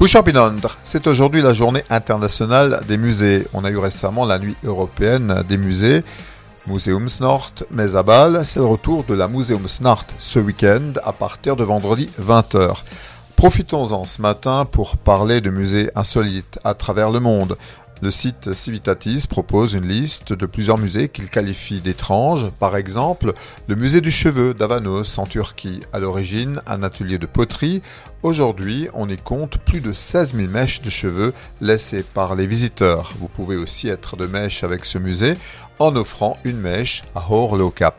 Bouchard-Pinondre, c'est aujourd'hui la journée internationale des musées. On a eu récemment la nuit européenne des musées. Museumsnort, mais à Bâle, c'est le retour de la Museumsnacht ce week-end à partir de vendredi 20h. Profitons-en ce matin pour parler de musées insolites à travers le monde. Le site Civitatis propose une liste de plusieurs musées qu'il qualifie d'étranges. Par exemple, le musée du cheveu d'Avanos en Turquie, à l'origine un atelier de poterie. Aujourd'hui, on y compte plus de 16 000 mèches de cheveux laissées par les visiteurs. Vous pouvez aussi être de mèche avec ce musée en offrant une mèche à Horloka.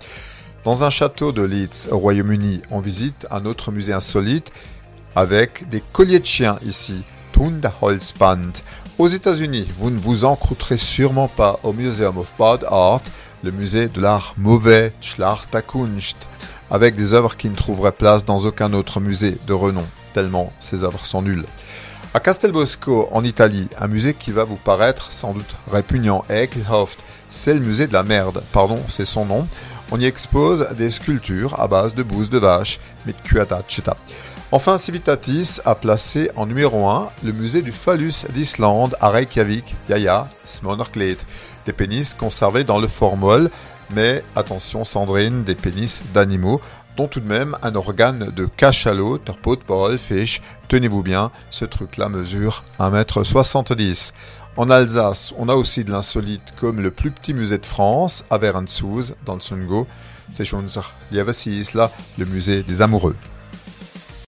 Dans un château de Leeds, au Royaume-Uni, on visite un autre musée insolite avec des colliers de chiens ici, Tundholzband. Aux États-Unis, vous ne vous en croûterez sûrement pas au Museum of Bad Art, le musée de l'art mauvais, Schlachterkunst, avec des œuvres qui ne trouveraient place dans aucun autre musée de renom, tellement ces œuvres sont nulles. À Castelbosco, en Italie, un musée qui va vous paraître sans doute répugnant, Ekelhoft, c'est le musée de la merde, pardon, c'est son nom. On y expose des sculptures à base de bouses de vache, mais de Enfin, Civitatis a placé en numéro 1 le musée du phallus d'Islande à Reykjavik, Yaya Smonorklet, des pénis conservés dans le formol, mais attention Sandrine, des pénis d'animaux, dont tout de même un organe de cachalot, torpot, fish, tenez-vous bien, ce truc-là mesure 1m70. En Alsace, on a aussi de l'insolite comme le plus petit musée de France, à Verensouz, dans le Sungo. C'est Schunzer, là, le musée des amoureux.